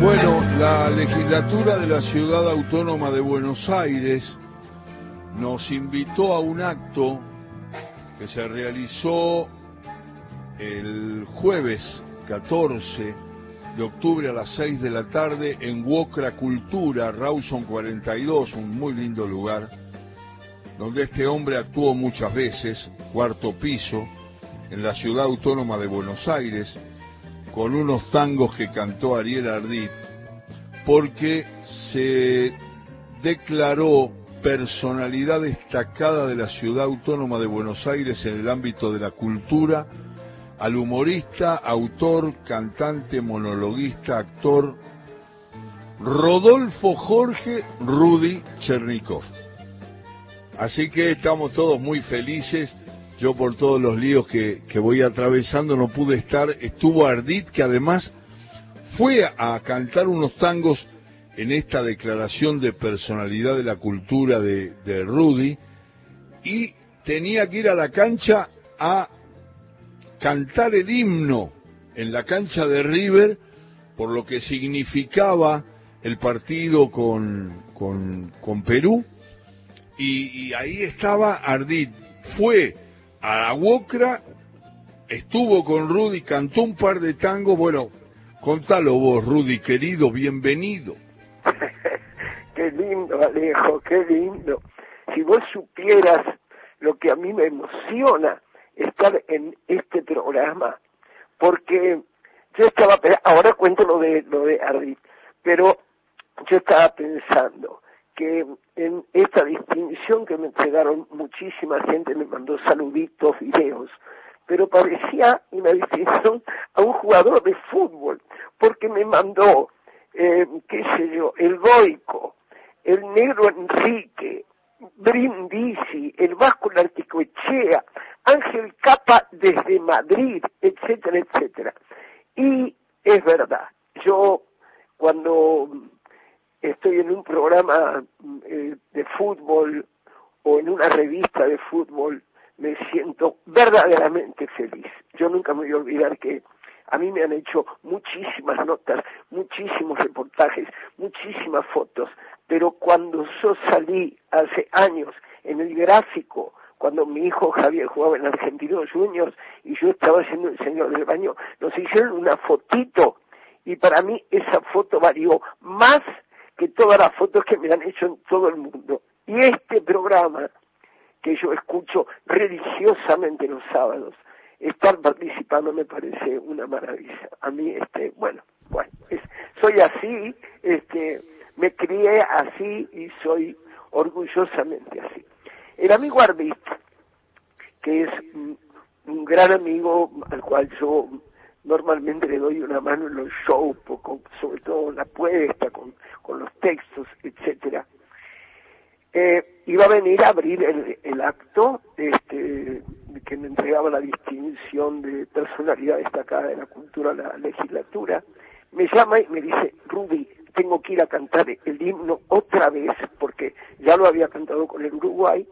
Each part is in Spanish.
Bueno, la legislatura de la Ciudad Autónoma de Buenos Aires nos invitó a un acto que se realizó el jueves 14 de octubre a las 6 de la tarde en Wocra Cultura, Rawson 42, un muy lindo lugar, donde este hombre actuó muchas veces, cuarto piso, en la ciudad autónoma de Buenos Aires, con unos tangos que cantó Ariel Ardit, porque se declaró personalidad destacada de la ciudad autónoma de Buenos Aires en el ámbito de la cultura al humorista, autor, cantante, monologuista, actor Rodolfo Jorge Rudy Chernikov. Así que estamos todos muy felices. Yo por todos los líos que, que voy atravesando no pude estar. Estuvo Ardit, que además fue a cantar unos tangos en esta declaración de personalidad de la cultura de, de Rudy. Y tenía que ir a la cancha a cantar el himno en la cancha de River por lo que significaba el partido con, con, con Perú. Y, y, ahí estaba Ardit, fue a la Wocra, estuvo con Rudy, cantó un par de tangos, bueno, contalo vos Rudy querido, bienvenido. qué lindo Alejo, qué lindo. Si vos supieras lo que a mí me emociona estar en este programa, porque yo estaba, ahora cuento lo de, lo de Ardit, pero yo estaba pensando que en esta distinción que me entregaron muchísima gente, me mandó saluditos, videos, pero parecía una distinción a un jugador de fútbol, porque me mandó, eh, qué sé yo, el Goico, el negro Enrique, Brindisi, el Vasco Articoechea, Ángel Capa desde Madrid, etcétera, etcétera. Y es verdad, yo cuando estoy en un programa eh, de fútbol o en una revista de fútbol, me siento verdaderamente feliz. Yo nunca me voy a olvidar que a mí me han hecho muchísimas notas, muchísimos reportajes, muchísimas fotos, pero cuando yo salí hace años en el gráfico, cuando mi hijo Javier jugaba en Argentinos Juniors y yo estaba haciendo el señor del baño, nos hicieron una fotito y para mí esa foto valió más que todas las fotos que me han hecho en todo el mundo. Y este programa que yo escucho religiosamente los sábados, estar participando me parece una maravilla. A mí, este, bueno, bueno, soy así, este, me crié así y soy orgullosamente así. El amigo Arbit, que es un, gran amigo al cual yo normalmente le doy una mano en los shows, sobre todo en la puesta, con, con los textos, etcétera. Eh, iba a venir a abrir el, acto este, que me entregaba la distinción de personalidad destacada de la cultura la legislatura. Me llama y me dice, Rudy, tengo que ir a cantar el himno otra vez, porque ya lo había cantado con el Uruguay,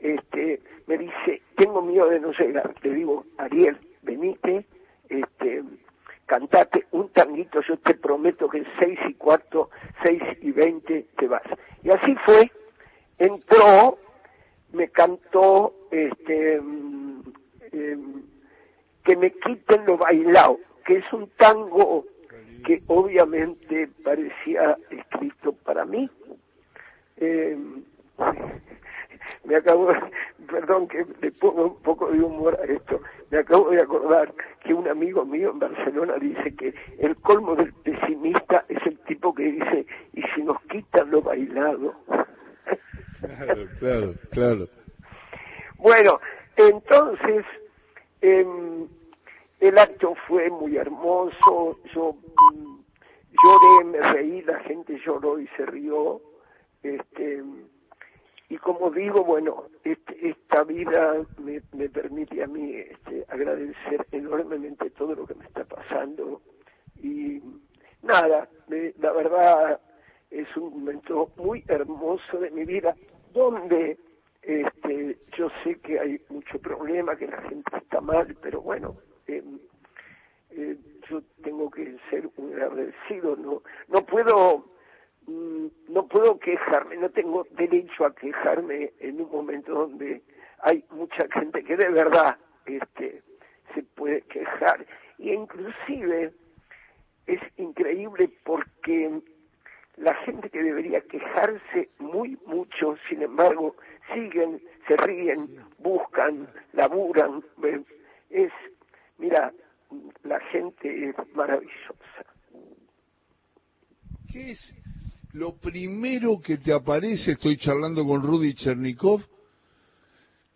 este, me dice, tengo miedo de no llegar. Le digo, Ariel, venite, este, cantate un tanguito, yo te prometo que en seis y cuarto, seis y veinte te vas. Y así fue, entró, me cantó, este, eh, que me quiten lo bailado, que es un tango que obviamente parecía escrito para mí. Eh, me acabo, perdón que le pongo un poco de humor a esto, me acabo de acordar que un amigo mío en Barcelona dice que el colmo del pesimista es el tipo que dice, y si nos quitan lo bailado. Claro, claro, claro. Bueno, entonces, eh, el acto fue muy hermoso, yo mm, lloré, me reí, la gente lloró y se rió, este, y como digo, bueno, este, esta vida me, permite a mí este, agradecer enormemente todo lo que me está pasando. Y nada, me, la verdad es un momento muy hermoso de mi vida donde este, yo sé que hay mucho problema, que la gente está mal, pero bueno, eh, eh, yo tengo que ser un agradecido, no, no puedo, no puedo quejarme, no tengo derecho a quejarme en un momento donde hay mucha gente que de verdad, este, se puede quejar, y inclusive es increíble porque la gente que debería quejarse muy mucho, sin embargo, siguen, se ríen, buscan, laburan. Es, mira, la gente es maravillosa. ¿Qué es lo primero que te aparece? Estoy charlando con Rudy Chernikov.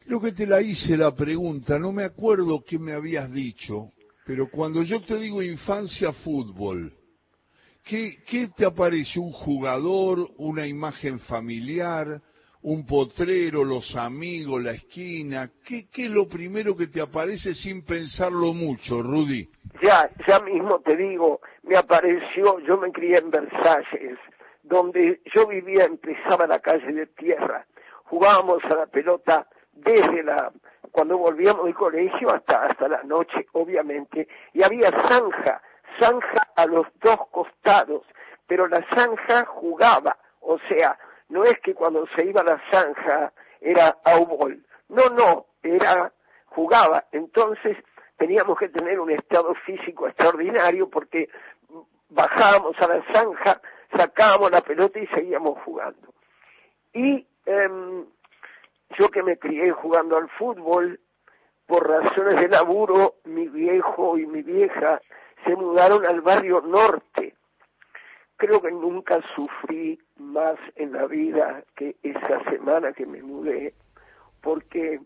Creo que te la hice la pregunta, no me acuerdo qué me habías dicho, pero cuando yo te digo infancia fútbol, ¿qué, qué te aparece? ¿Un jugador, una imagen familiar, un potrero, los amigos, la esquina? ¿Qué, ¿Qué es lo primero que te aparece sin pensarlo mucho, Rudy? Ya, ya mismo te digo, me apareció, yo me crié en Versalles, donde yo vivía, empezaba la calle de tierra, jugábamos a la pelota desde la cuando volvíamos del colegio hasta hasta la noche obviamente y había zanja zanja a los dos costados pero la zanja jugaba o sea no es que cuando se iba a la zanja era aubol, no, no, era, jugaba, entonces teníamos que tener un estado físico extraordinario porque bajábamos a la zanja, sacábamos la pelota y seguíamos jugando. Y em, yo que me crié jugando al fútbol, por razones de laburo, mi viejo y mi vieja se mudaron al barrio norte creo que nunca sufrí más en la vida que esa semana que me mudé, porque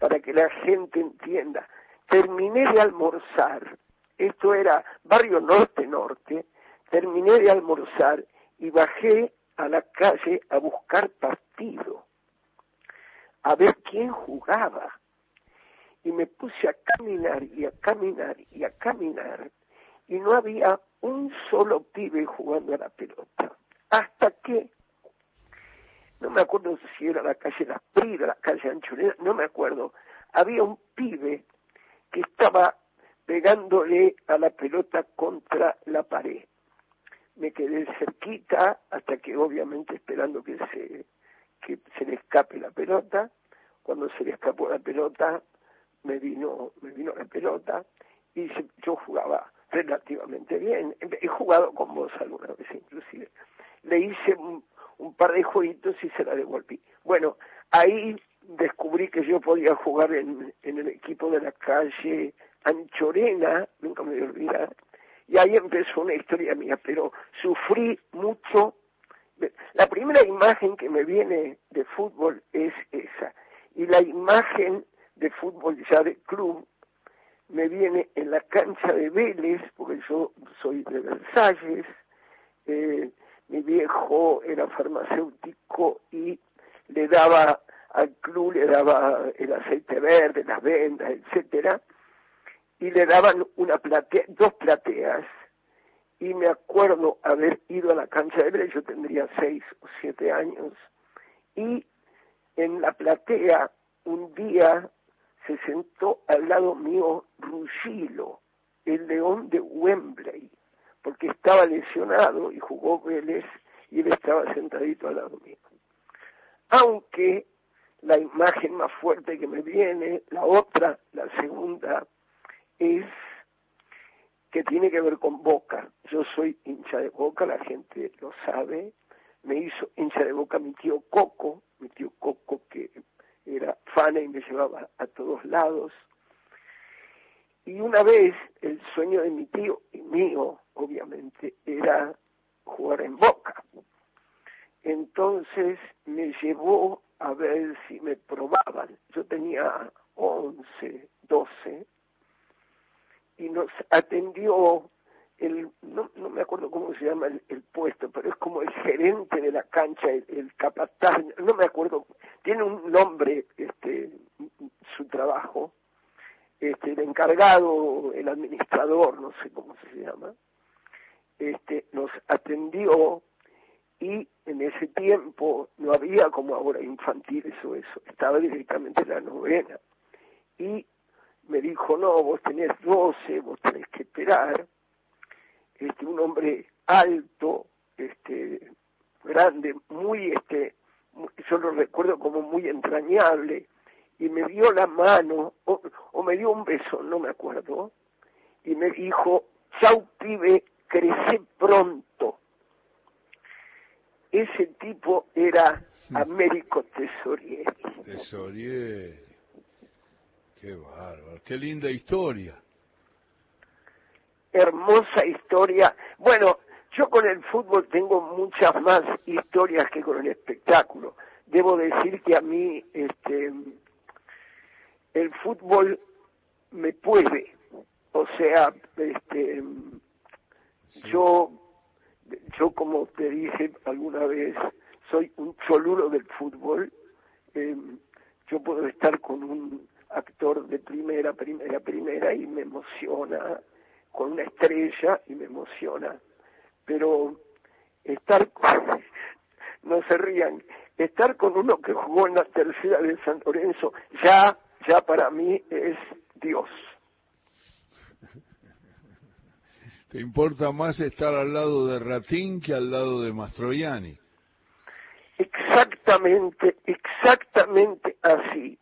para que la gente entienda, terminé de almorzar, esto era barrio norte-norte, terminé de almorzar y bajé a la calle a buscar partido, a ver quién jugaba. Y me puse a caminar y a caminar y a caminar y no había un solo pibe jugando a la pelota. Hasta que, no me acuerdo si era la calle Las Pridas, la calle Anchurena, no me acuerdo, había un pibe que estaba pegándole a la pelota contra la pared. Me quedé cerquita hasta que obviamente esperando que se, que se le escape la pelota. Cuando se le escapó la pelota, me vino, me vino la pelota y yo jugaba relativamente bien. He jugado con vos alguna vez inclusive. Le hice un, par de jueguitos y se la devolví. Bueno, ahí descubrí que yo podía jugar en, en el equipo de la calle Anchorena, nunca me voy a olvidar, y ahí empezó una historia mía, pero sufrí mucho. La primera imagen que me viene de fútbol es esa, y la imagen de fútbol ya de club me viene en la cancha de Vélez, porque yo soy de Versalles, eh, mi viejo era farmacéutico y le daba al club, le daba el aceite verde, las vendas, etcétera, y le daban una platea, dos plateas, y me acuerdo haber ido a la cancha de Vélez, yo tendría seis o siete años, y en la platea un día se sentó al lado mío Rugilo, el león de Wembley, porque estaba lesionado y jugó Vélez y él estaba sentadito al lado mío. Aunque la imagen más fuerte que me viene, la otra, la segunda, es que tiene que ver con Boca. Yo soy hincha de Boca, la gente lo sabe. Me hizo hincha de Boca mi tío Coco, mi tío Coco que era fana y me llevaba a todos lados. Y una vez el sueño de mi tío y mío, obviamente, era jugar en Boca. Entonces me llevó a ver si me probaban. Yo tenía 11, 12 y nos atendió el, no, no me acuerdo cómo se llama el, puesto, pero es como el gerente de la cancha, el, capataz, no me acuerdo, tiene un nombre este su trabajo, este el encargado, el administrador, no sé cómo se llama, este nos atendió y en ese tiempo no había como ahora infantiles o eso, estaba directamente en la novena. Y me dijo, no, vos tenés 12, vos tenés que esperar este, un hombre alto, este, grande, muy, este, yo lo recuerdo como muy entrañable, y me dio la mano, o, o me dio un beso, no me acuerdo, y me dijo, chau pibe, crece pronto. Ese tipo era. Américo Tesorieri. Tesorieri. Qué bárbaro, qué linda historia. Hermosa historia. Bueno, yo con el fútbol tengo muchas más historias que con el espectáculo. Debo decir que a mí este el fútbol me puede, o sea, este yo yo como te dije alguna vez soy un cholulo del fútbol. Em, yo puedo estar con un primera, primera, y me emociona, con una estrella y me emociona. Pero estar con, no se rían, estar con uno que jugó en la tercera de San Lorenzo, ya, ya para mí es Dios. ¿Te importa más estar al lado de Ratín que al lado de Mastroianni? Exactamente, exactamente así.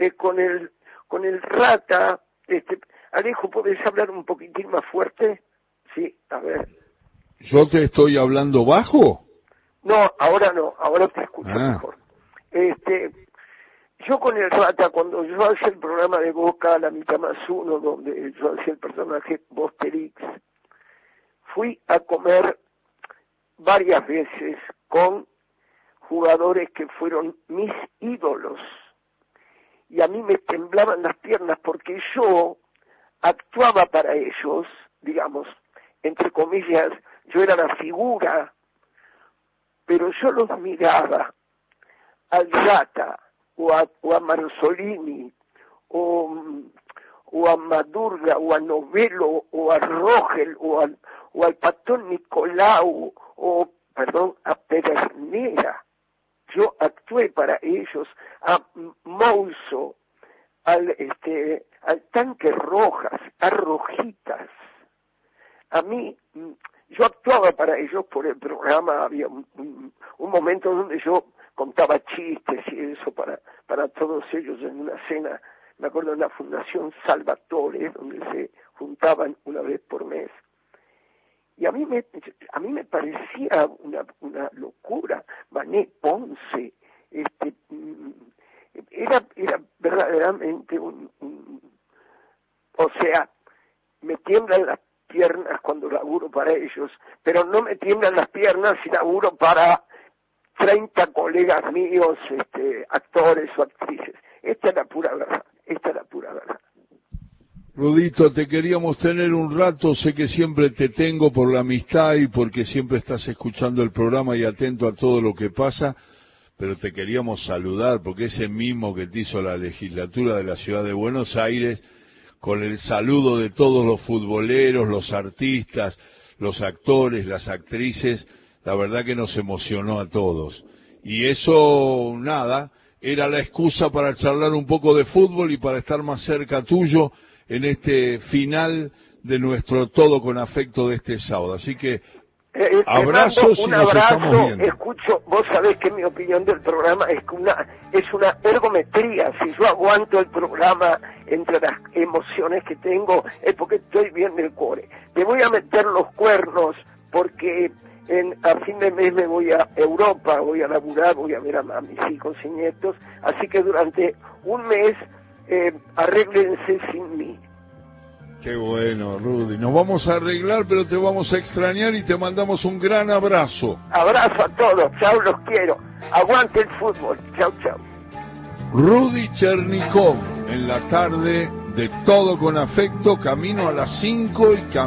Eh, con el con el rata, este, Alejo, ¿puedes hablar un poquitín más fuerte? Sí, a ver. ¿Yo te estoy hablando bajo? No, ahora no, ahora te escucho ah. mejor. Este, yo con el rata, cuando yo hacía el programa de Boca, la mitad más uno, donde yo hacía el personaje Bosterix, fui a comer varias veces con jugadores que fueron mis ídolos. Y a mí me temblaban las piernas porque yo actuaba para ellos, digamos, entre comillas, yo era la figura, pero yo los miraba al Rata o a, o a Marzolini o, a Madurga o a Novelo o a Rogel o, o al Patón Nicolau o, perdón, a Pedernera yo actué para ellos, a Mouso, al, este, al tanque rojas, a rojitas. A mí, mm, yo actuaba para ellos por el programa, había un, momento donde yo contaba chistes y eso para, para todos ellos en una cena, me acuerdo en la Fundación Salvatore, donde se juntaban una vez por mes y a mí me, a mí me parecía una, una locura. Mané Ponce, este, mm, era, era verdaderamente un, o sea, me tiemblan las piernas cuando laburo para ellos, pero no me tiemblan las piernas si laburo para 30 colegas míos, este, actores o actrices. Esta es la pura verdad, esta es la pura verdad. Rudito, te queríamos tener un rato, sé que siempre te tengo por la amistad y porque siempre estás escuchando el programa y atento a todo lo que pasa, pero te queríamos saludar porque ese mismo que te hizo la legislatura de la ciudad de Buenos Aires, con el saludo de todos los futboleros, los artistas, los actores, las actrices, la verdad que nos emocionó a todos. Y eso, nada, era la excusa para charlar un poco de fútbol y para estar más cerca tuyo en este final de nuestro todo con afecto de este sábado. Así que eh, eh, abrazos un abrazo, escucho, vos sabés que mi opinión del programa es que una, es una ergometría, si yo aguanto el programa entre las emociones que tengo es porque estoy bien del core. Te voy a meter los cuernos porque en, a fin de mes me voy a Europa, voy a laburar, voy a ver a, a mis hijos y nietos, así que durante un mes eh, arréglense sin mí. Qué bueno, Rudy. Nos vamos a arreglar, pero te vamos a extrañar y te mandamos un gran abrazo. Abrazo a todos. Chao, los quiero. Aguante el fútbol. Chao, chao. Rudy Chernikov, en la tarde de Todo con Afecto, camino a las 5 y camino